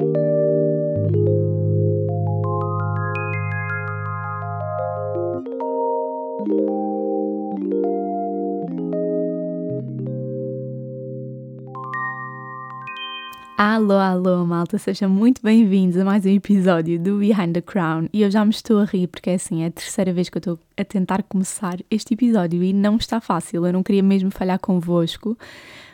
thank you. Alô, alô, malta, sejam muito bem-vindos a mais um episódio do Behind the Crown. E eu já me estou a rir porque é assim, é a terceira vez que eu estou a tentar começar este episódio e não está fácil. Eu não queria mesmo falhar convosco,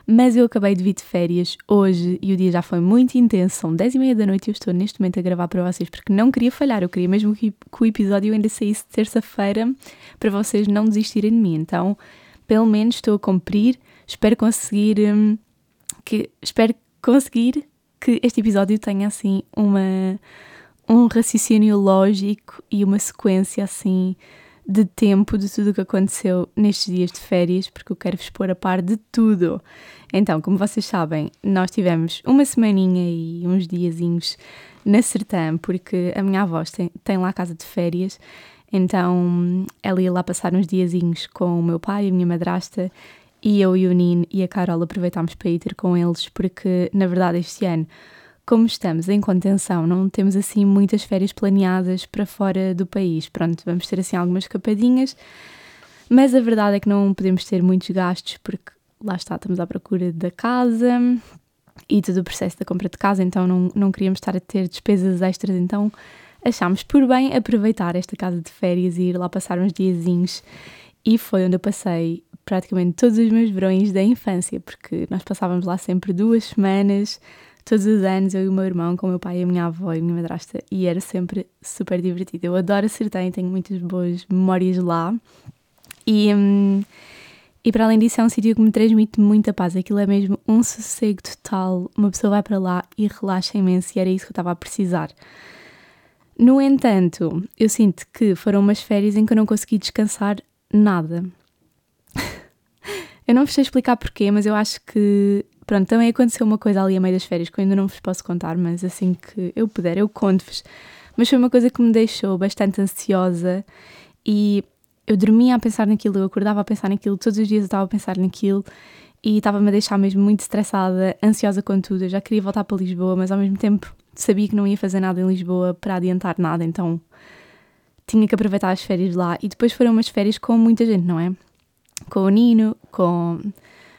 mas eu acabei de vir de férias hoje e o dia já foi muito intenso. São 10 e meia da noite e eu estou neste momento a gravar para vocês porque não queria falhar. Eu queria mesmo que, que o episódio ainda saísse terça-feira para vocês não desistirem de mim. Então, pelo menos estou a cumprir. Espero conseguir. Hum, que, espero conseguir que este episódio tenha assim uma um raciocínio lógico e uma sequência assim de tempo de tudo o que aconteceu nestes dias de férias, porque eu quero vos pôr a par de tudo. Então, como vocês sabem, nós tivemos uma semaninha e uns diazinhos na Sertã, porque a minha avó tem, tem lá casa de férias, então ela ia lá passar uns diazinhos com o meu pai e a minha madrasta e eu e o Nino e a Carol aproveitámos para ir ter com eles, porque na verdade este ano, como estamos em contenção, não temos assim muitas férias planeadas para fora do país. Pronto, vamos ter assim algumas escapadinhas, mas a verdade é que não podemos ter muitos gastos, porque lá está, estamos à procura da casa e todo o processo da compra de casa, então não, não queríamos estar a ter despesas extras, então achámos por bem aproveitar esta casa de férias e ir lá passar uns diazinhos e foi onde eu passei praticamente todos os meus verões da infância, porque nós passávamos lá sempre duas semanas, todos os anos, eu e o meu irmão, com o meu pai, a minha avó e a minha madrasta, e era sempre super divertido. Eu adoro Sertém, tenho muitas boas memórias lá. E, hum, e para além disso, é um sítio que me transmite muita paz. Aquilo é mesmo um sossego total. Uma pessoa vai para lá e relaxa imenso, e era isso que eu estava a precisar. No entanto, eu sinto que foram umas férias em que eu não consegui descansar nada. Eu não vos sei explicar porquê, mas eu acho que. Pronto, também aconteceu uma coisa ali a meio das férias que eu ainda não vos posso contar, mas assim que eu puder, eu conto-vos. Mas foi uma coisa que me deixou bastante ansiosa e eu dormia a pensar naquilo, eu acordava a pensar naquilo, todos os dias eu estava a pensar naquilo e estava-me a deixar mesmo muito estressada, ansiosa com tudo. Eu já queria voltar para Lisboa, mas ao mesmo tempo sabia que não ia fazer nada em Lisboa para adiantar nada, então tinha que aproveitar as férias lá. E depois foram umas férias com muita gente, não é? Com o Nino, com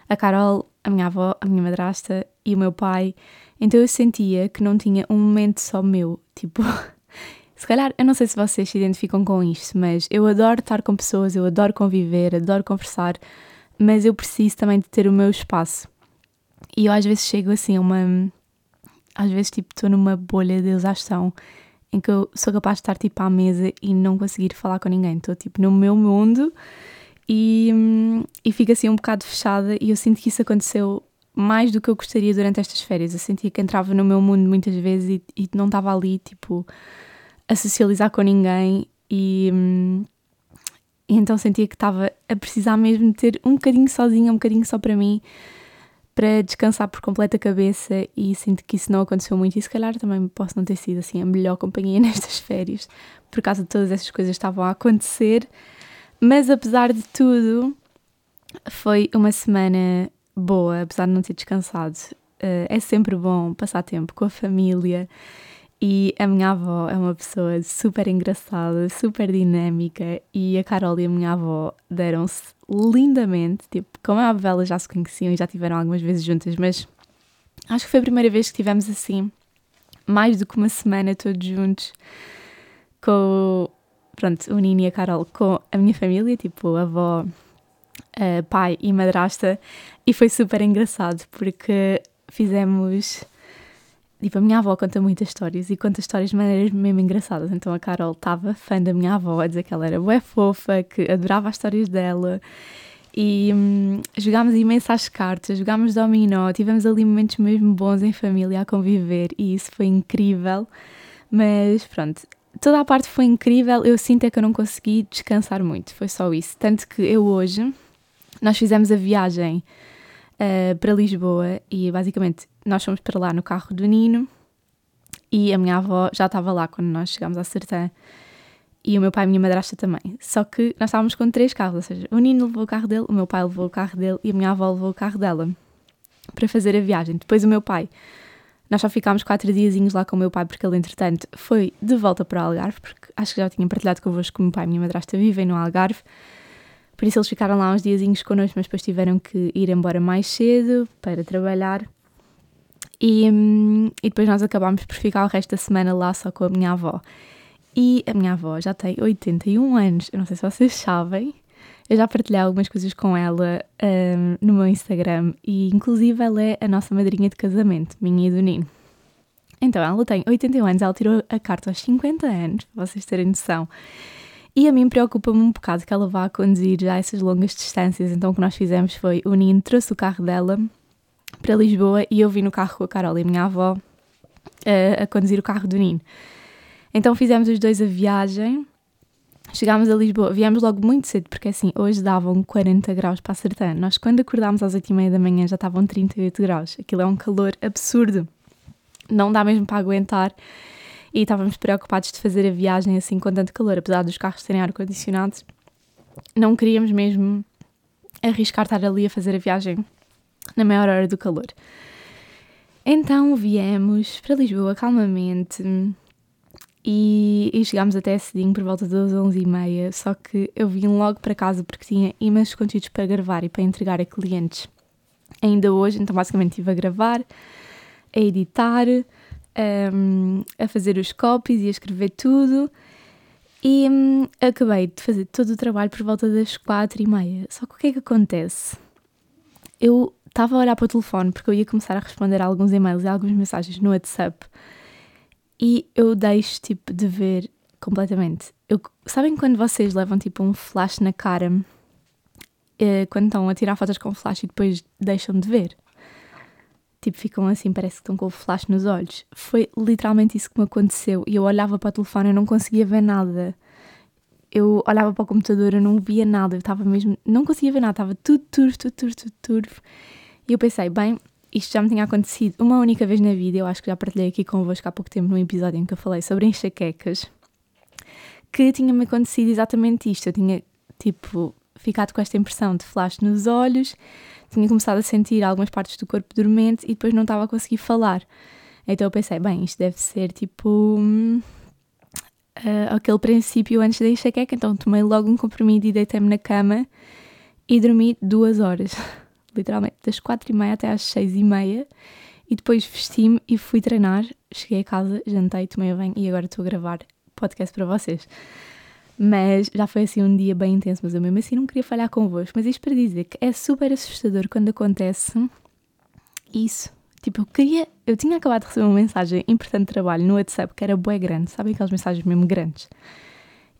a Carol, a minha avó, a minha madrasta e o meu pai. Então eu sentia que não tinha um momento só meu. Tipo, se calhar, eu não sei se vocês se identificam com isto, mas eu adoro estar com pessoas, eu adoro conviver, adoro conversar, mas eu preciso também de ter o meu espaço. E eu às vezes chego assim a uma. Às vezes, tipo, estou numa bolha de exaustão em que eu sou capaz de estar, tipo, à mesa e não conseguir falar com ninguém. Estou, tipo, no meu mundo e, e fico assim um bocado fechada e eu sinto que isso aconteceu mais do que eu gostaria durante estas férias. Eu sentia que entrava no meu mundo muitas vezes e, e não estava ali, tipo, a socializar com ninguém e, e então sentia que estava a precisar mesmo de ter um bocadinho sozinha, um bocadinho só para mim, para descansar por completa cabeça e sinto que isso não aconteceu muito e se calhar também posso não ter sido assim a melhor companhia nestas férias, por causa de todas essas coisas que estavam a acontecer. Mas apesar de tudo, foi uma semana boa, apesar de não ter descansado. Uh, é sempre bom passar tempo com a família e a minha avó é uma pessoa super engraçada, super dinâmica e a Carol e a minha avó deram-se lindamente. Tipo, como a avó já se conheciam e já tiveram algumas vezes juntas, mas acho que foi a primeira vez que tivemos assim, mais do que uma semana todos juntos, com pronto, o e a Carol com a minha família, tipo avó, uh, pai e madrasta, e foi super engraçado porque fizemos. Tipo, a minha avó conta muitas histórias e conta histórias de maneiras mesmo engraçadas. Então a Carol estava fã da minha avó, a dizer que ela era bué fofa, que adorava as histórias dela. E hum, jogámos imensas cartas, jogámos dominó, tivemos ali momentos mesmo bons em família a conviver e isso foi incrível. Mas pronto, toda a parte foi incrível, eu sinto é que eu não consegui descansar muito, foi só isso. Tanto que eu hoje, nós fizemos a viagem uh, para Lisboa e basicamente nós fomos para lá no carro do Nino e a minha avó já estava lá quando nós chegámos à Sertã e o meu pai e a minha madrasta também. Só que nós estávamos com três carros, ou seja, o Nino levou o carro dele, o meu pai levou o carro dele e a minha avó levou o carro dela para fazer a viagem. Depois o meu pai Nós só ficámos quatro diazinhos lá com o meu pai, porque ele, entretanto, foi de volta para o Algarve, porque acho que já tinha partilhado convosco que o meu pai e a minha madrasta vivem no Algarve. Por isso eles ficaram lá uns diazinhos connosco, mas depois tiveram que ir embora mais cedo para trabalhar. E, hum, e depois nós acabámos por ficar o resto da semana lá só com a minha avó. E a minha avó já tem 81 anos, eu não sei se vocês sabem, eu já partilhei algumas coisas com ela um, no meu Instagram e, inclusive, ela é a nossa madrinha de casamento, minha e do Nino. Então, ela tem 81 anos, ela tirou a carta aos 50 anos, para vocês terem noção. E a mim preocupa-me um bocado que ela vá conduzir já essas longas distâncias. Então, o que nós fizemos foi o Nino trouxe o carro dela para Lisboa e eu vim no carro com a Carol e a minha avó a, a conduzir o carro do Nino. Então, fizemos os dois a viagem Chegámos a Lisboa, viemos logo muito cedo, porque assim, hoje davam 40 graus para acertar. Nós, quando acordámos às 8 e meia da manhã, já estavam 38 graus. Aquilo é um calor absurdo. Não dá mesmo para aguentar. E estávamos preocupados de fazer a viagem assim com tanto calor, apesar dos carros terem ar-condicionado. Não queríamos mesmo arriscar estar ali a fazer a viagem na maior hora do calor. Então viemos para Lisboa calmamente e, e chegámos até cedinho por volta das 11h30, só que eu vim logo para casa porque tinha imensos conteúdos para gravar e para entregar a clientes ainda hoje, então basicamente estive a gravar, a editar, um, a fazer os copies e a escrever tudo e um, acabei de fazer todo o trabalho por volta das quatro e meia. Só que o que é que acontece? Eu estava a olhar para o telefone porque eu ia começar a responder a alguns e-mails e algumas mensagens no WhatsApp e eu deixo tipo de ver completamente. Eu, sabem quando vocês levam tipo um flash na cara eh, quando estão a tirar fotos com flash e depois deixam de ver? Tipo, ficam assim, parece que estão com o flash nos olhos. Foi literalmente isso que me aconteceu. E eu olhava para o telefone e não conseguia ver nada. Eu olhava para o computador e não via nada. Eu estava mesmo. Não conseguia ver nada. Estava tudo turvo, tudo turvo, tudo turvo. E eu pensei, bem, isto já me tinha acontecido uma única vez na vida, eu acho que já partilhei aqui convosco há pouco tempo num episódio em que eu falei sobre enxaquecas, que tinha-me acontecido exatamente isto. Eu tinha, tipo, ficado com esta impressão de flash nos olhos, tinha começado a sentir algumas partes do corpo dormente e depois não estava a conseguir falar. Então eu pensei, bem, isto deve ser tipo uh, aquele princípio antes da enxaqueca, então tomei logo um comprimido e deitei-me na cama e dormi duas horas. literalmente das quatro e meia até às seis e meia e depois vesti-me e fui treinar. Cheguei a casa, jantei, tomei banho e agora estou a gravar podcast para vocês. Mas já foi assim um dia bem intenso, mas eu mesmo assim não queria falhar convosco. Mas isto para dizer que é super assustador quando acontece isso. Tipo, eu queria. Eu tinha acabado de receber uma mensagem importante de trabalho no WhatsApp que era bué grande, sabem aquelas mensagens mesmo grandes?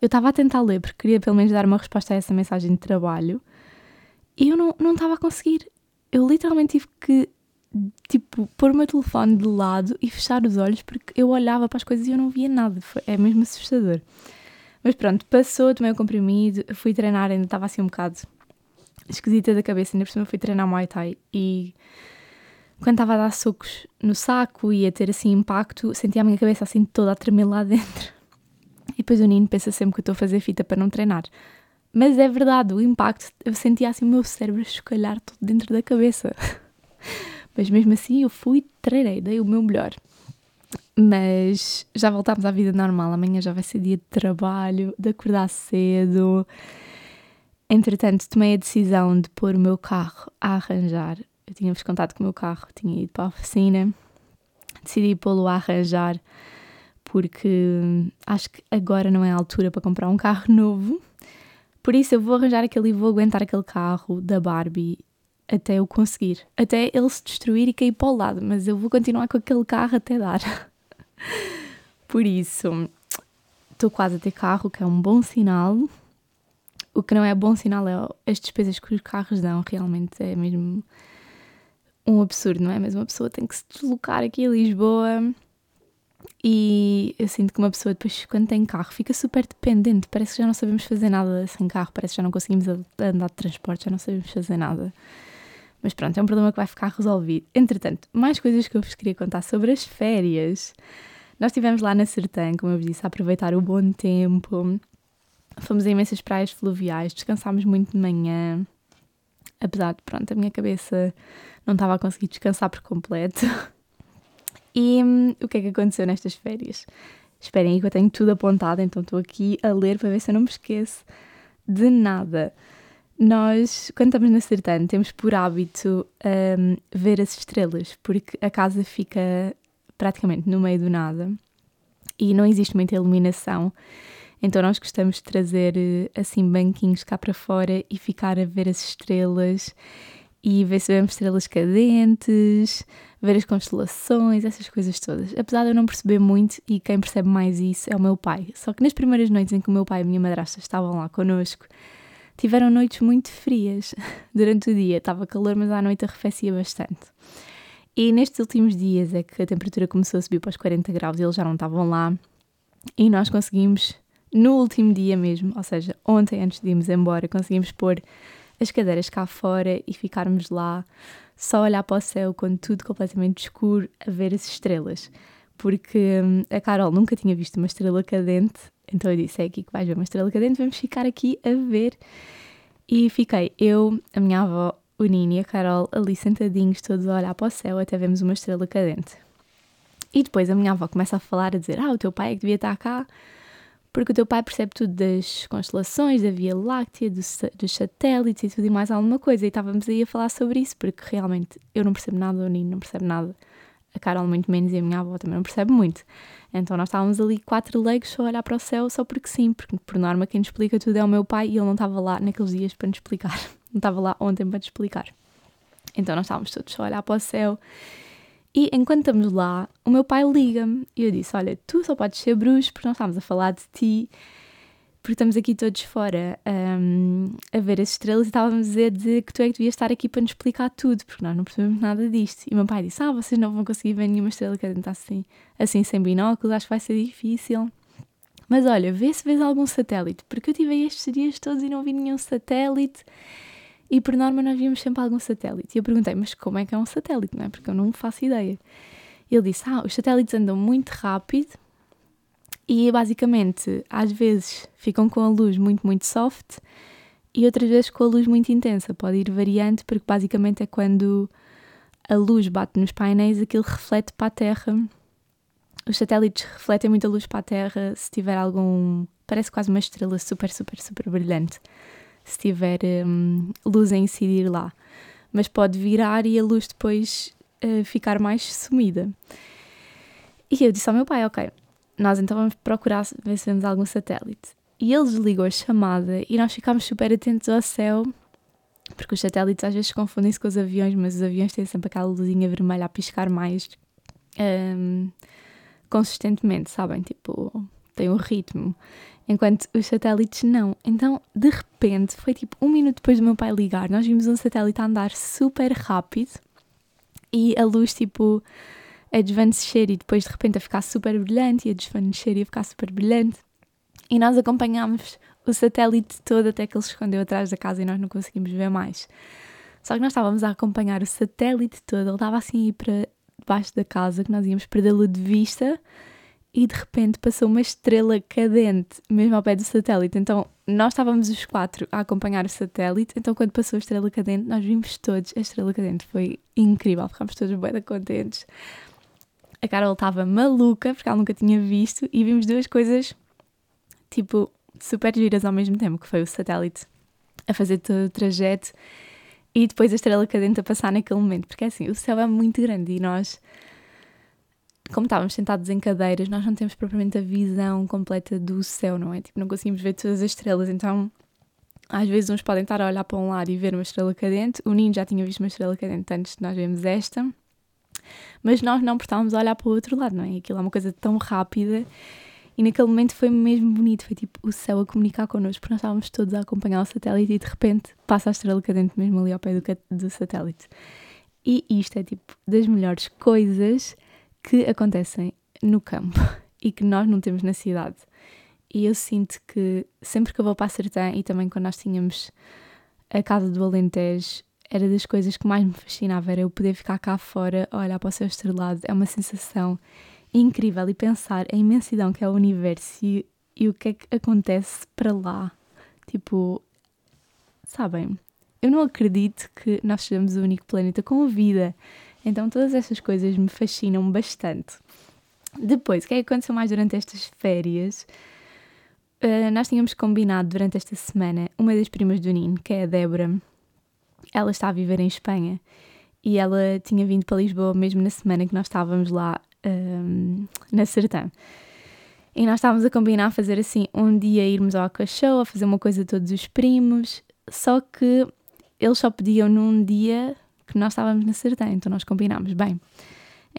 Eu estava a tentar ler porque queria pelo menos dar uma resposta a essa mensagem de trabalho e eu não estava a conseguir. Eu literalmente tive que, tipo, pôr o meu telefone de lado e fechar os olhos porque eu olhava para as coisas e eu não via nada. Foi, é mesmo assustador. Mas pronto, passou, tomei o comprimido, fui treinar, ainda estava assim um bocado esquisita da cabeça, ainda por cima fui treinar Muay Thai e quando estava a dar socos no saco e a ter assim impacto, sentia a minha cabeça assim toda a tremer lá dentro. E depois o Nino pensa sempre que eu estou a fazer fita para não treinar. Mas é verdade, o impacto, eu sentia assim o meu cérebro escalhar tudo dentro da cabeça. Mas mesmo assim eu fui, treinei, dei o meu melhor. Mas já voltámos à vida normal. Amanhã já vai ser dia de trabalho, de acordar cedo. Entretanto, tomei a decisão de pôr o meu carro a arranjar. Eu tinha-vos contado que o meu carro tinha ido para a oficina. Decidi pô-lo a arranjar porque acho que agora não é a altura para comprar um carro novo. Por isso eu vou arranjar aquele e vou aguentar aquele carro da Barbie até eu conseguir. Até ele se destruir e cair para o lado, mas eu vou continuar com aquele carro até dar. Por isso, estou quase a ter carro, que é um bom sinal. O que não é bom sinal é as despesas que os carros dão, realmente é mesmo um absurdo, não é? Mas uma pessoa tem que se deslocar aqui a Lisboa e eu sinto que uma pessoa depois, quando tem carro, fica super dependente. Parece que já não sabemos fazer nada sem carro, parece que já não conseguimos andar de transporte, já não sabemos fazer nada. Mas pronto, é um problema que vai ficar resolvido. Entretanto, mais coisas que eu vos queria contar sobre as férias. Nós estivemos lá na Sertã, como eu vos disse, a aproveitar o bom tempo. Fomos a imensas praias fluviais, descansámos muito de manhã. Apesar de, pronto, a minha cabeça não estava a conseguir descansar por completo. E hum, o que é que aconteceu nestas férias? Esperem aí que eu tenho tudo apontado, então estou aqui a ler para ver se eu não me esqueço de nada. Nós, quando estamos na Sertã, temos por hábito um, ver as estrelas, porque a casa fica praticamente no meio do nada e não existe muita iluminação. Então nós gostamos de trazer assim banquinhos cá para fora e ficar a ver as estrelas e ver se vemos estrelas cadentes, ver as constelações, essas coisas todas. Apesar de eu não perceber muito e quem percebe mais isso é o meu pai. Só que nas primeiras noites em que o meu pai e a minha madrasta estavam lá connosco, tiveram noites muito frias durante o dia. Estava calor, mas à noite arrefecia bastante. E nestes últimos dias é que a temperatura começou a subir para os 40 graus e eles já não estavam lá. E nós conseguimos, no último dia mesmo, ou seja, ontem antes de irmos embora, conseguimos pôr as cadeiras cá fora e ficarmos lá só a olhar para o céu quando tudo completamente escuro a ver as estrelas. Porque hum, a Carol nunca tinha visto uma estrela cadente então eu disse: é aqui que vais ver uma estrela cadente, vamos ficar aqui a ver. E fiquei eu, a minha avó, o Nini e a Carol ali sentadinhos, todos a olhar para o céu, até vemos uma estrela cadente. E depois a minha avó começa a falar, a dizer: Ah, o teu pai é que devia estar cá, porque o teu pai percebe tudo das constelações, da Via Láctea, dos, satélites e tudo e mais alguma coisa. E estávamos aí a falar sobre isso, porque realmente eu não percebo nada, o Nini não percebe nada, a Carol muito menos e a minha avó também não percebe muito. Então nós estávamos ali quatro leigos só a olhar para o céu só porque sim, porque por norma quem nos explica tudo é o meu pai e ele não estava lá naqueles dias para nos explicar. Não estava lá ontem para nos explicar. Então nós estávamos todos só a olhar para o céu e enquanto estamos lá, o meu pai liga-me e eu disse: Olha, tu só podes ser bruxo porque nós estávamos a falar de ti porque estamos aqui todos fora um, a ver as estrelas e estávamos a dizer de que tu é que devias estar aqui para nos explicar tudo, porque nós não percebemos nada disto. E o meu pai disse: Ah, vocês não vão conseguir ver nenhuma estrela que está assim, assim sem binóculos, acho que vai ser difícil. Mas olha, vê se vês algum satélite, porque eu tive estes dias todos e não vi nenhum satélite. E por norma nós víamos sempre algum satélite. E eu perguntei, mas como é que é um satélite, não é? Porque eu não faço ideia. Ele disse, ah, os satélites andam muito rápido e basicamente, às vezes ficam com a luz muito, muito soft e outras vezes com a luz muito intensa. Pode ir variante, porque basicamente é quando a luz bate nos painéis, aquilo reflete para a Terra. Os satélites refletem muita luz para a Terra se tiver algum. Parece quase uma estrela super, super, super brilhante. Se tiver hum, luz a incidir lá. Mas pode virar e a luz depois uh, ficar mais sumida. E eu disse ao meu pai: Ok, nós então vamos procurar ver se vemos algum satélite. E ele desligou a chamada e nós ficámos super atentos ao céu, porque os satélites às vezes confundem-se com os aviões, mas os aviões têm sempre aquela luzinha vermelha a piscar mais um, consistentemente, sabem? Tipo, tem um ritmo. Enquanto os satélites não. Então, de repente, foi tipo um minuto depois do meu pai ligar, nós vimos um satélite a andar super rápido e a luz, tipo, a desvanecer e depois de repente a ficar super brilhante e a desvanecer e a ficar super brilhante. E nós acompanhámos o satélite todo até que ele se escondeu atrás da casa e nós não conseguimos ver mais. Só que nós estávamos a acompanhar o satélite todo, ele estava assim para debaixo da casa, que nós íamos perdê-lo de vista e de repente passou uma estrela cadente mesmo ao pé do satélite. Então nós estávamos os quatro a acompanhar o satélite, então quando passou a estrela cadente, nós vimos todos a estrela cadente. Foi incrível, ficámos todos bem contentes a Carol estava maluca porque ela nunca tinha visto e vimos duas coisas tipo super giras ao mesmo tempo, que foi o satélite a fazer todo o trajeto e depois a estrela cadente a passar naquele momento, porque é assim, o céu é muito grande e nós como estávamos sentados em cadeiras, nós não temos propriamente a visão completa do céu, não é? Tipo, não conseguimos ver todas as estrelas, então às vezes uns podem estar a olhar para um lado e ver uma estrela cadente. O Nino já tinha visto uma estrela cadente antes de nós vermos esta mas nós não estávamos a olhar para o outro lado, não é? Aquilo é uma coisa tão rápida e naquele momento foi mesmo bonito, foi tipo o céu a comunicar connosco, porque nós estávamos todos a acompanhar o satélite e de repente passa a estrela cadente mesmo ali ao pé do, do satélite. E isto é tipo das melhores coisas que acontecem no campo e que nós não temos na cidade. E eu sinto que sempre que eu vou para a Sertã e também quando nós tínhamos a casa do Alentejo, era das coisas que mais me fascinava, era eu poder ficar cá fora olhar para o céu estrelado. É uma sensação incrível e pensar a imensidão que é o universo e, e o que é que acontece para lá. Tipo, sabem, eu não acredito que nós sejamos o único planeta com vida. Então todas essas coisas me fascinam bastante. Depois, o que é que aconteceu mais durante estas férias? Uh, nós tínhamos combinado durante esta semana uma das primas do Nino, que é a Débora. Ela está a viver em Espanha e ela tinha vindo para Lisboa mesmo na semana que nós estávamos lá um, na Sertã. E nós estávamos a combinar fazer assim um dia irmos ao Show, a fazer uma coisa todos os primos, só que eles só pediam num dia que nós estávamos na Sertã, então nós combinámos, bem,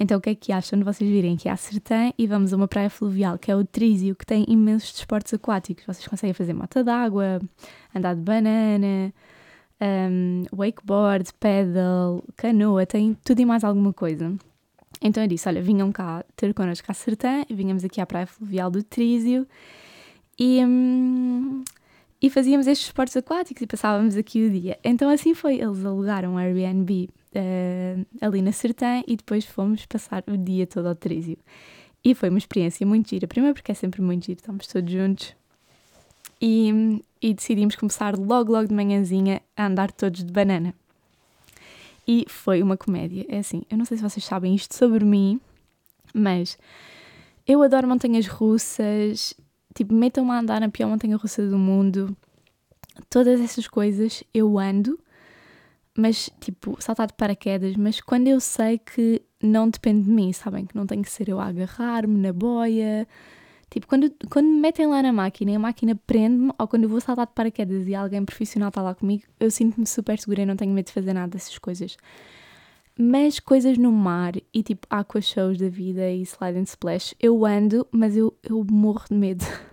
então o que é que acham de vocês virem aqui à Sertã e vamos a uma praia fluvial, que é o Trísio, que tem imensos desportos aquáticos, vocês conseguem fazer mota d'água, andar de banana, um, wakeboard, pedal, canoa, tem tudo e mais alguma coisa. Então eu disse: olha, vinham cá ter connosco à Sertã, vinhamos aqui à Praia Fluvial do Trísio e, um, e fazíamos estes esportes aquáticos e passávamos aqui o dia. Então assim foi, eles alugaram um Airbnb uh, ali na Sertã e depois fomos passar o dia todo ao Trísio. E foi uma experiência muito gira, primeiro porque é sempre muito giro, estamos todos juntos. E, e decidimos começar logo, logo de manhãzinha a andar todos de banana. E foi uma comédia. É assim, eu não sei se vocês sabem isto sobre mim, mas eu adoro montanhas russas. Tipo, metam-me a andar na pior montanha russa do mundo. Todas essas coisas eu ando, mas tipo, saltar de paraquedas. Mas quando eu sei que não depende de mim, sabem? Que não tem que ser eu a agarrar-me na boia, Tipo, quando, quando me metem lá na máquina e a máquina prende-me, ou quando eu vou saltar de paraquedas e alguém profissional está lá comigo, eu sinto-me super segura e não tenho medo de fazer nada dessas coisas. Mas coisas no mar e tipo aqua shows da vida e slide and splash, eu ando, mas eu, eu morro de medo.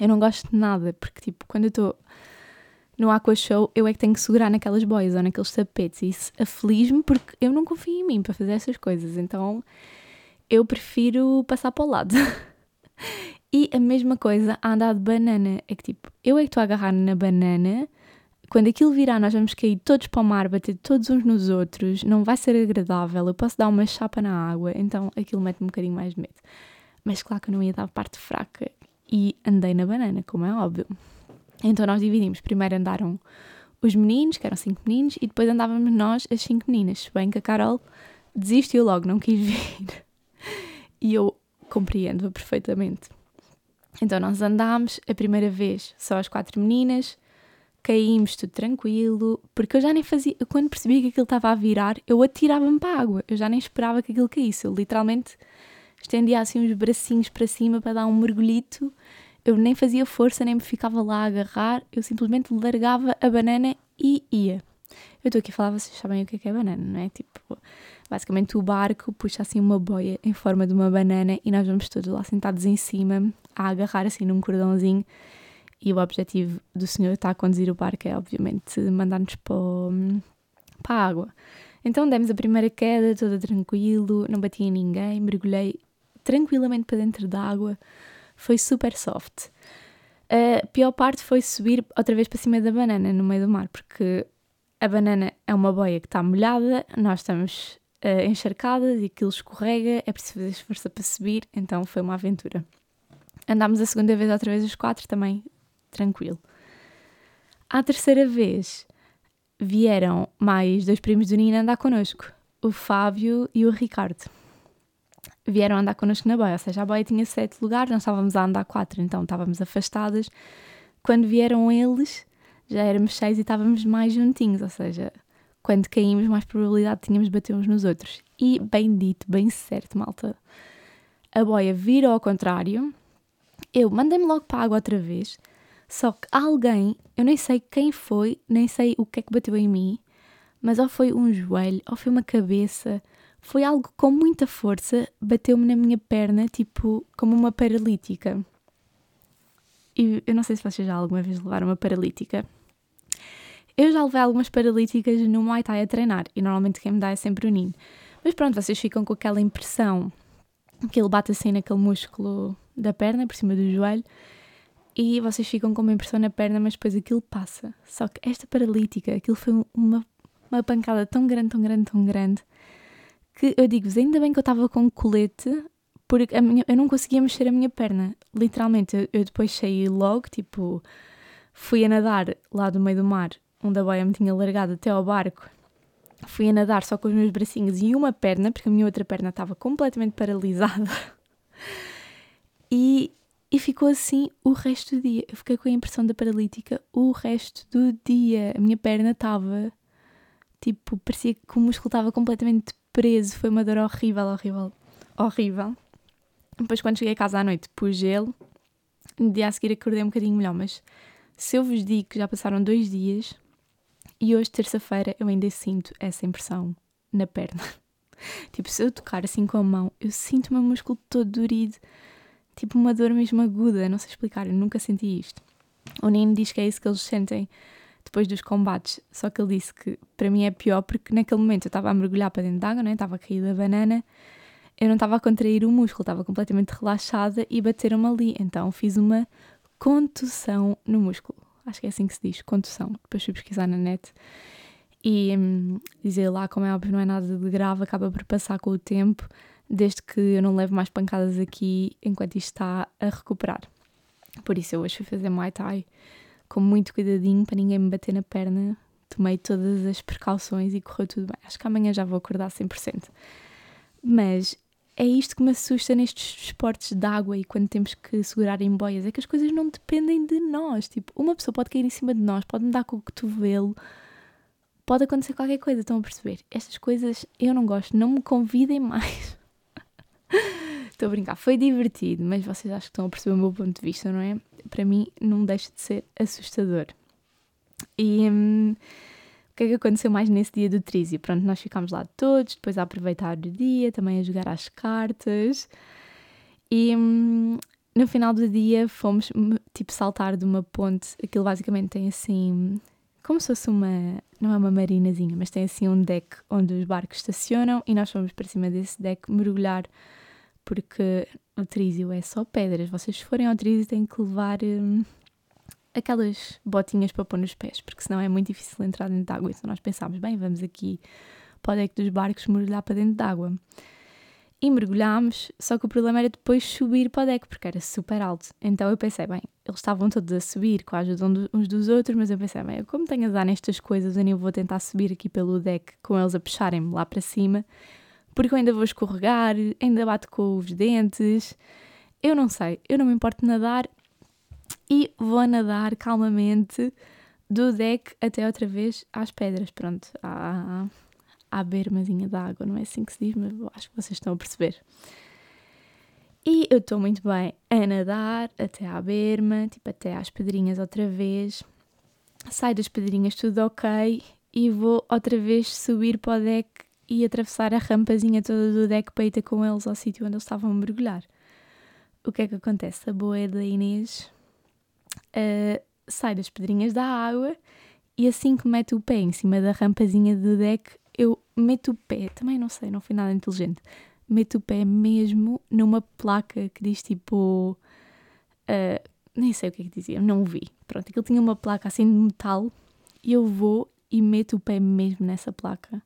Eu não gosto de nada, porque tipo, quando eu estou no aqua show, eu é que tenho que segurar naquelas boias ou naqueles tapetes e isso aflige-me porque eu não confio em mim para fazer essas coisas. Então eu prefiro passar para o lado. E a mesma coisa a andar de banana. É que tipo, eu é que estou a agarrar na banana, quando aquilo virar, nós vamos cair todos para o mar, bater todos uns nos outros, não vai ser agradável. Eu posso dar uma chapa na água, então aquilo mete-me um bocadinho mais de medo. Mas claro que eu não ia dar parte fraca e andei na banana, como é óbvio. Então nós dividimos. Primeiro andaram os meninos, que eram cinco meninos, e depois andávamos nós, as cinco meninas. Bem que a Carol desistiu logo, não quis vir. E eu compreendo-a perfeitamente. Então nós andámos a primeira vez só as quatro meninas, caímos tudo tranquilo, porque eu já nem fazia, quando percebi que aquilo estava a virar, eu atirava-me para a água, eu já nem esperava que aquilo caísse, eu literalmente estendia assim uns bracinhos para cima para dar um mergulhito, eu nem fazia força, nem me ficava lá a agarrar, eu simplesmente largava a banana e ia. Eu estou aqui a falar, vocês sabem o que é, que é banana, não é? Tipo, basicamente o barco puxa assim uma boia em forma de uma banana e nós vamos todos lá sentados em cima a agarrar assim num cordãozinho e o objetivo do senhor está a conduzir o barco é obviamente mandar-nos para, para a água. Então demos a primeira queda, toda tranquilo, não batia em ninguém, mergulhei tranquilamente para dentro da água, foi super soft. A pior parte foi subir outra vez para cima da banana no meio do mar, porque a banana é uma boia que está molhada, nós estamos uh, encharcadas e aquilo escorrega, é preciso fazer força para subir, então foi uma aventura. Andámos a segunda vez outra vez os quatro, também tranquilo. À terceira vez vieram mais dois primos do Nina andar connosco, o Fábio e o Ricardo. Vieram andar connosco na boia, ou seja, a boia tinha sete lugares, nós estávamos a andar quatro, então estávamos afastadas. Quando vieram eles, já éramos seis e estávamos mais juntinhos, ou seja, quando caímos, mais probabilidade tínhamos de bater uns nos outros. E bem dito, bem certo, malta. A boia vira ao contrário. Eu mandei-me logo para a água outra vez. Só que alguém, eu nem sei quem foi, nem sei o que é que bateu em mim, mas ou foi um joelho, ou foi uma cabeça, foi algo com muita força, bateu-me na minha perna, tipo, como uma paralítica. E eu não sei se vocês já alguma vez levaram uma paralítica. Eu já levei algumas paralíticas no Muay Thai a treinar e normalmente quem me dá é sempre o Nino. Mas pronto, vocês ficam com aquela impressão que ele bate assim naquele músculo da perna, por cima do joelho, e vocês ficam com uma impressão na perna, mas depois aquilo passa. Só que esta paralítica, aquilo foi uma, uma pancada tão grande, tão grande, tão grande, que eu digo-vos, ainda bem que eu estava com colete, porque minha, eu não conseguia mexer a minha perna. Literalmente, eu, eu depois saí logo, tipo, fui a nadar lá do meio do mar onde a boia me tinha largado até ao barco, fui a nadar só com os meus bracinhos e uma perna, porque a minha outra perna estava completamente paralisada. E, e ficou assim o resto do dia. Eu fiquei com a impressão da paralítica o resto do dia. A minha perna estava, tipo, parecia que o músculo estava completamente preso. Foi uma dor horrível, horrível, horrível. Depois, quando cheguei a casa à noite, pus gelo. No dia a seguir acordei um bocadinho melhor, mas se eu vos digo que já passaram dois dias e hoje, terça-feira, eu ainda sinto essa impressão na perna. tipo, se eu tocar assim com a mão, eu sinto o meu músculo todo dorido, tipo uma dor mesmo aguda, não sei explicar, eu nunca senti isto. O Nino diz que é isso que eles sentem depois dos combates, só que ele disse que para mim é pior porque naquele momento eu estava a mergulhar para dentro d'água, né? estava a cair da banana, eu não estava a contrair o músculo, estava completamente relaxada e bateram-me ali, então fiz uma contusão no músculo. Acho que é assim que se diz, contusão. Depois fui pesquisar na net e hum, dizer lá, como é óbvio, não é nada de grave, acaba por passar com o tempo, desde que eu não levo mais pancadas aqui enquanto isto está a recuperar. Por isso eu hoje fui fazer Muay Thai com muito cuidadinho para ninguém me bater na perna. Tomei todas as precauções e correu tudo bem. Acho que amanhã já vou acordar 100%. Mas é isto que me assusta nestes esportes de água e quando temos que segurar em boias, é que as coisas não dependem de nós. Tipo, uma pessoa pode cair em cima de nós, pode me dar com o cotovelo, pode acontecer qualquer coisa, estão a perceber? Estas coisas eu não gosto, não me convidem mais. Estou a brincar, foi divertido, mas vocês acho que estão a perceber o meu ponto de vista, não é? Para mim não deixa de ser assustador. E hum, que é que aconteceu mais nesse dia do Trísio? Pronto, nós ficámos lá todos, depois a aproveitar o dia, também a jogar às cartas. E hum, no final do dia fomos, hum, tipo, saltar de uma ponte. Aquilo basicamente tem assim, como se fosse uma, não é uma marinazinha, mas tem assim um deck onde os barcos estacionam e nós fomos para cima desse deck mergulhar, porque o Trísio é só pedras. Vocês se forem ao Trísio têm que levar. Hum, aquelas botinhas para pôr nos pés, porque senão é muito difícil entrar dentro de água. Então nós pensámos, bem, vamos aqui para o deck dos barcos mergulhar para dentro de água. E mergulhámos, só que o problema era depois subir para o deck, porque era super alto. Então eu pensei, bem, eles estavam todos a subir com a ajuda uns dos outros, mas eu pensei, bem, como tenho a dar nestas coisas, eu nem vou tentar subir aqui pelo deck com eles a puxarem-me lá para cima, porque eu ainda vou escorregar, ainda bato com os dentes. Eu não sei, eu não me importo nadar e vou nadar calmamente do deck até outra vez às pedras. Pronto, à, à bermazinha d'água, não é assim que se diz, mas acho que vocês estão a perceber. E eu estou muito bem a nadar até à berma, tipo até às pedrinhas outra vez. Saio das pedrinhas tudo ok e vou outra vez subir para o deck e atravessar a rampazinha toda do deck para ir com eles ao sítio onde eles estavam a mergulhar. O que é que acontece? A boa da Inês uh, sai das pedrinhas da água e assim que mete o pé em cima da rampazinha do deck, eu meto o pé, também não sei, não fui nada inteligente, meto o pé mesmo numa placa que diz tipo. Uh, nem sei o que é que dizia, não vi. Pronto, aquilo tinha uma placa assim de metal e eu vou e meto o pé mesmo nessa placa.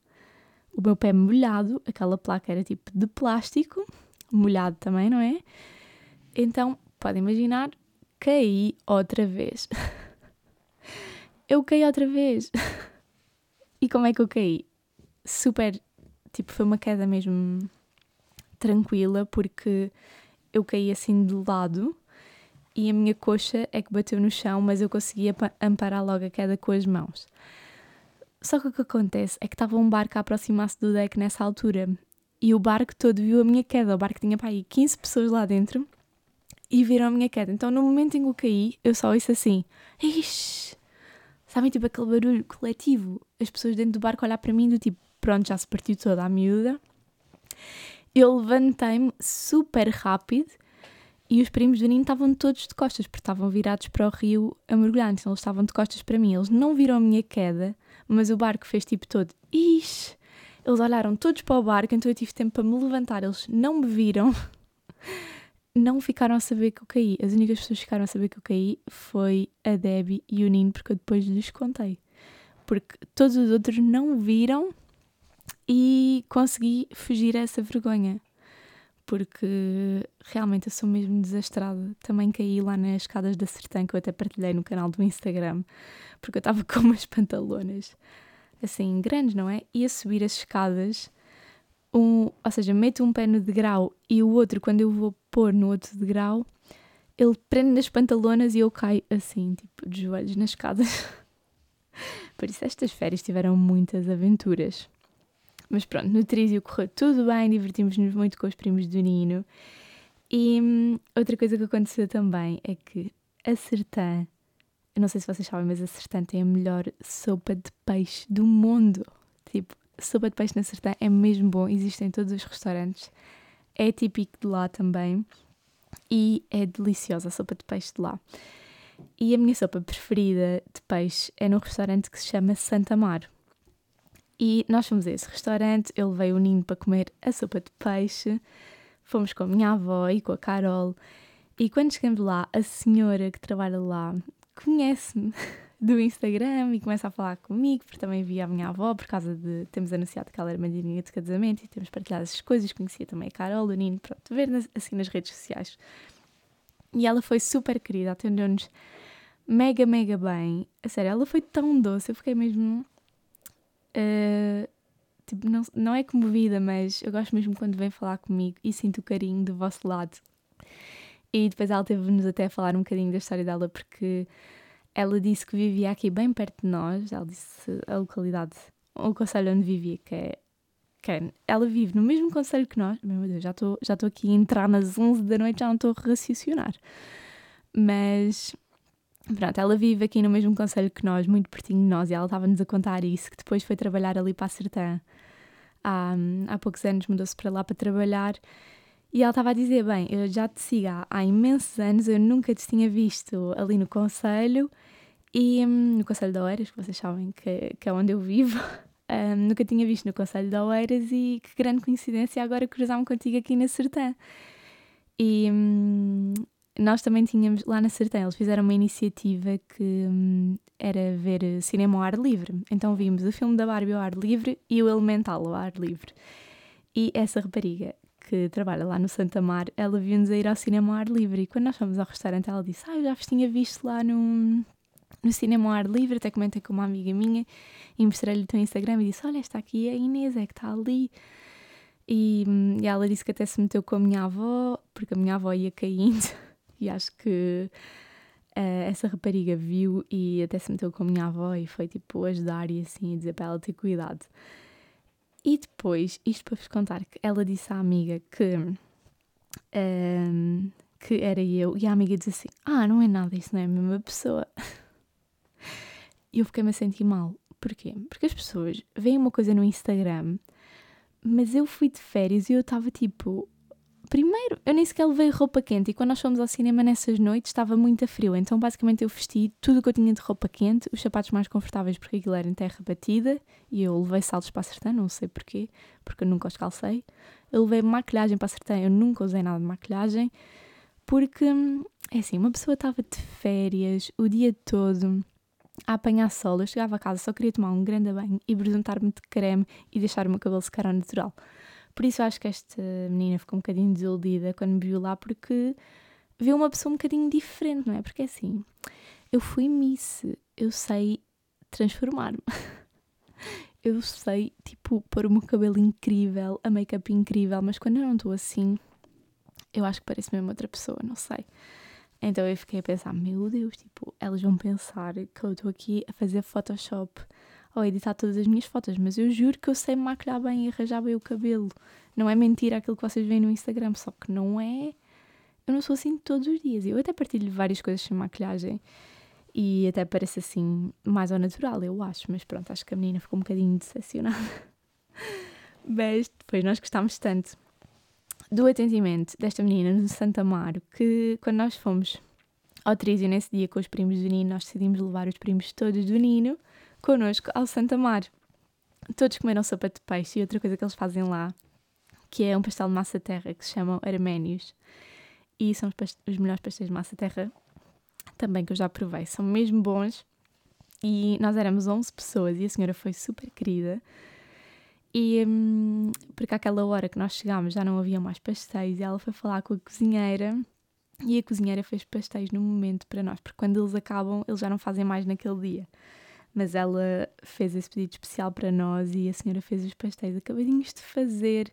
O meu pé molhado, aquela placa era tipo de plástico, molhado também, não é? Então, podem imaginar, caí outra vez. eu caí outra vez. e como é que eu caí? Super, tipo, foi uma queda mesmo tranquila, porque eu caí assim de lado e a minha coxa é que bateu no chão, mas eu conseguia amparar logo a queda com as mãos. Só que o que acontece é que estava um barco a aproximar-se do deck nessa altura e o barco todo viu a minha queda. O barco tinha para aí 15 pessoas lá dentro e viram a minha queda. Então, no momento em que eu caí, eu só ouço assim: Ixi! Sabem, tipo aquele barulho coletivo? As pessoas dentro do barco olhar para mim, do tipo: Pronto, já se partiu toda a miúda. Eu levantei-me super rápido e os primos do Nino estavam todos de costas, porque estavam virados para o rio a mergulhar, então eles estavam de costas para mim. Eles não viram a minha queda, mas o barco fez tipo todo: Ixi! Eles olharam todos para o barco, então eu tive tempo para me levantar. Eles não me viram. não ficaram a saber que eu caí. As únicas pessoas que ficaram a saber que eu caí foi a Debbie e o Nino, porque eu depois lhes contei. Porque todos os outros não viram e consegui fugir a essa vergonha. Porque realmente eu sou mesmo desastrada. Também caí lá nas escadas da Sertã, que eu até partilhei no canal do Instagram, porque eu estava com umas pantalonas assim grandes, não é? E a subir as escadas, um, ou seja, meto um pé no degrau e o outro, quando eu vou pôr no outro degrau, ele prende nas pantalonas e eu caio assim, tipo, de joelhos nas escadas. Por isso, estas férias tiveram muitas aventuras. Mas pronto, no Trísio correu tudo bem, divertimos-nos muito com os primos do Nino. E hum, outra coisa que aconteceu também é que a Sertã, eu não sei se vocês sabem, mas a Sertã tem a melhor sopa de peixe do mundo. Tipo, sopa de peixe na Sertã é mesmo bom, existe em todos os restaurantes. É típico de lá também e é deliciosa a sopa de peixe de lá. E a minha sopa preferida de peixe é num restaurante que se chama Santa Mar. E nós fomos a esse restaurante, ele veio o Nino para comer a sopa de peixe, fomos com a minha avó e com a Carol. E quando chegamos lá, a senhora que trabalha lá conhece-me do Instagram e começa a falar comigo, porque também via a minha avó, por causa de temos anunciado que ela era madrinha de casamento e temos partilhado essas coisas, conhecia também a Carol, o Nino, pronto, ver assim nas redes sociais. E ela foi super querida, atendeu-nos mega, mega bem. A sério, ela foi tão doce, eu fiquei mesmo. Uh, tipo, não, não é comovida, mas eu gosto mesmo quando vem falar comigo e sinto o carinho do vosso lado. E depois ela teve-nos até a falar um bocadinho da história dela, porque ela disse que vivia aqui bem perto de nós. Ela disse a localidade, o conselho onde vivia, que é quem? Ela vive no mesmo conselho que nós. Meu Deus, já estou já aqui a entrar nas 11 da noite, já não estou a raciocinar. Mas, pronto, ela vive aqui no mesmo conselho que nós, muito pertinho de nós, e ela estava-nos a contar isso, que depois foi trabalhar ali para a Sertã. Há, há poucos anos mudou-se para lá para trabalhar. E ela estava a dizer: Bem, eu já te sigo há, há imensos anos, eu nunca te tinha visto ali no Conselho, e hum, no Conselho de Oeiras, que vocês sabem que, que é onde eu vivo. Um, nunca tinha visto no Conselho de Oeiras e que grande coincidência agora cruzar-me contigo aqui na Sertã. E hum, nós também tínhamos lá na Sertã, eles fizeram uma iniciativa que hum, era ver cinema ao ar livre. Então vimos o filme da Barbie ao ar livre e o Elemental ao ar livre. E essa rapariga que trabalha lá no Santa Mar, ela viu-nos a ir ao cinema ao ar livre. E quando nós fomos ao restaurante, ela disse: Ah, eu já vos tinha visto lá no, no cinema ao ar livre, até comentei com uma amiga minha e mostrei-lhe o teu Instagram e disse: Olha, está aqui a Inês, é que está ali. E, e, ela disse que até se meteu com a minha avó, porque a minha avó ia caindo, e acho que uh, essa rapariga viu e até se meteu com a minha avó e foi tipo ajudar e assim, dizer para ela ter cuidado. E depois, isto para vos contar, que ela disse à amiga que, um, ehm, que era eu, e a amiga disse assim: Ah, não é nada, isso não é a mesma pessoa. E eu fiquei-me a sentir mal. Porquê? Porque as pessoas veem uma coisa no Instagram, mas eu fui de férias e eu estava tipo. Primeiro, eu nem sequer levei roupa quente e quando nós fomos ao cinema nessas noites estava muito frio, então basicamente eu vesti tudo o que eu tinha de roupa quente, os sapatos mais confortáveis porque aquilo era em terra batida e eu levei saltos para a sertã, não sei porquê, porque eu nunca os calcei. Eu levei maquilhagem para a sertã, eu nunca usei nada de maquilhagem, porque é assim, uma pessoa estava de férias o dia todo a apanhar sol. Eu chegava a casa, só queria tomar um grande banho e besuntar-me de creme e deixar o meu cabelo secar ao natural. Por isso acho que esta menina ficou um bocadinho desiludida quando me viu lá, porque viu uma pessoa um bocadinho diferente, não é? Porque assim, eu fui Miss, eu sei transformar-me. Eu sei, tipo, pôr o meu cabelo incrível, a make-up incrível, mas quando eu não estou assim, eu acho que parece mesmo outra pessoa, não sei. Então eu fiquei a pensar, meu Deus, tipo, elas vão pensar que eu estou aqui a fazer Photoshop ou editar todas as minhas fotos, mas eu juro que eu sei maquilhar bem e arranjar bem o cabelo. Não é mentira aquilo que vocês veem no Instagram, só que não é. Eu não sou assim todos os dias. Eu até partilho várias coisas sem maquilhagem e até parece assim mais ao natural, eu acho, mas pronto, acho que a menina ficou um bocadinho decepcionada. mas depois nós gostámos tanto do atendimento desta menina no Santa Amaro, que quando nós fomos ao Trísio nesse dia com os primos do Nino, nós decidimos levar os primos todos do Nino connosco ao Santa Amaro. Todos comeram sopa de peixe e outra coisa que eles fazem lá, que é um pastel de massa terra que se chamam arménios. E são os, os melhores pastéis de massa terra também que eu já provei. São mesmo bons. E nós éramos 11 pessoas e a senhora foi super querida. E hum, porque àquela hora que nós chegámos já não havia mais pastéis e ela foi falar com a cozinheira e a cozinheira fez pastéis no momento para nós, porque quando eles acabam, eles já não fazem mais naquele dia. Mas ela fez esse pedido especial para nós e a senhora fez os pastéis acabadinhos de fazer.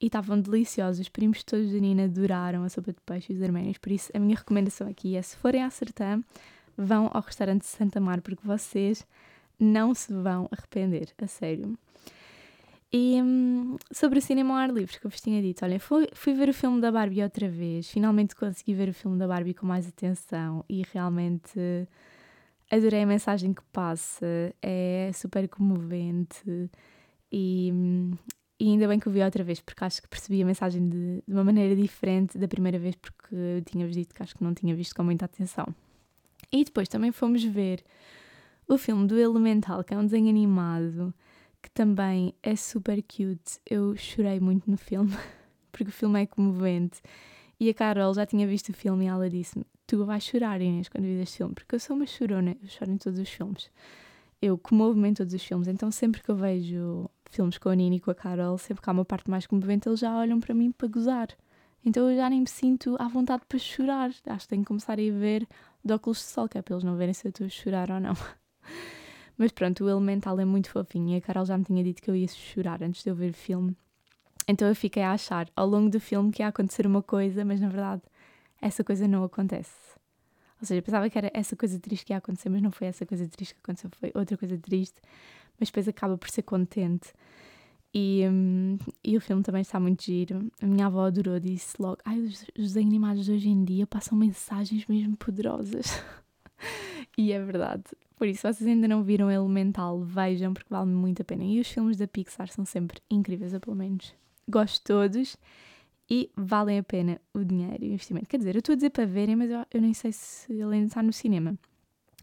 E estavam deliciosos. Os primos todos da Nina adoraram a sopa de peixe e os arménios, por isso a minha recomendação aqui é: se forem à Sertã, vão ao restaurante de Santa Mar, porque vocês não se vão arrepender, a sério. E hum, sobre o cinema ao ar livre, que eu vos tinha dito, olha, fui, fui ver o filme da Barbie outra vez, finalmente consegui ver o filme da Barbie com mais atenção. E realmente adorei a mensagem que passa, é super comovente e, e ainda bem que o vi outra vez, porque acho que percebi a mensagem de, de uma maneira diferente da primeira vez, porque eu tinha-vos dito que acho que não tinha visto com muita atenção. E depois também fomos ver o filme do Elemental, que é um desenho animado que também é super cute. Eu chorei muito no filme, porque o filme é comovente. E a Carol já tinha visto o filme e ela disse-me: Tu vais chorar, Inês, quando vês este filme, porque eu sou uma chorona, eu choro em todos os filmes. Eu comovo-me em todos os filmes, então sempre que eu vejo filmes com a Nina e com a Carol, sempre que há uma parte mais comovente, eles já olham para mim para gozar. Então eu já nem me sinto à vontade para chorar. Acho que tenho que começar a ir ver de óculos de sol, que é para eles não verem se eu estou a chorar ou não. Mas pronto, o Elemental é muito fofinho e a Carol já me tinha dito que eu ia chorar antes de eu ver o filme. Então eu fiquei a achar ao longo do filme que ia acontecer uma coisa, mas na verdade essa coisa não acontece. Ou seja, pensava que era essa coisa triste que ia acontecer, mas não foi essa coisa triste que aconteceu, foi outra coisa triste, mas depois acaba por ser contente. E, um, e o filme também está muito giro. A minha avó adorou, disse logo: Ai, os, os animados de hoje em dia passam mensagens mesmo poderosas. e é verdade. Por isso, se vocês ainda não viram Elemental, vejam, porque vale muito a pena. E os filmes da Pixar são sempre incríveis, eu pelo menos gosto de todos e valem a pena o dinheiro e o investimento. Quer dizer, eu estou a dizer para verem, mas eu, eu nem sei se ele ainda está no cinema.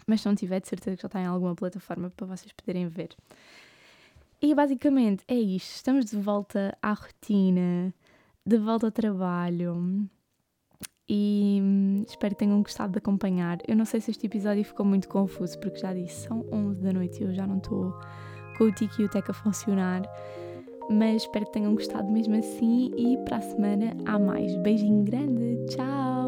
Mas se não tiver, de certeza que já está em alguma plataforma para vocês poderem ver. E basicamente é isto. Estamos de volta à rotina, de volta ao trabalho e hum, espero que tenham gostado de acompanhar. Eu não sei se este episódio ficou muito confuso, porque já disse, são 11 da noite e eu já não estou com o Tiki e o Tec a funcionar. Mas espero que tenham gostado mesmo assim e para a semana há mais. Beijinho grande, tchau!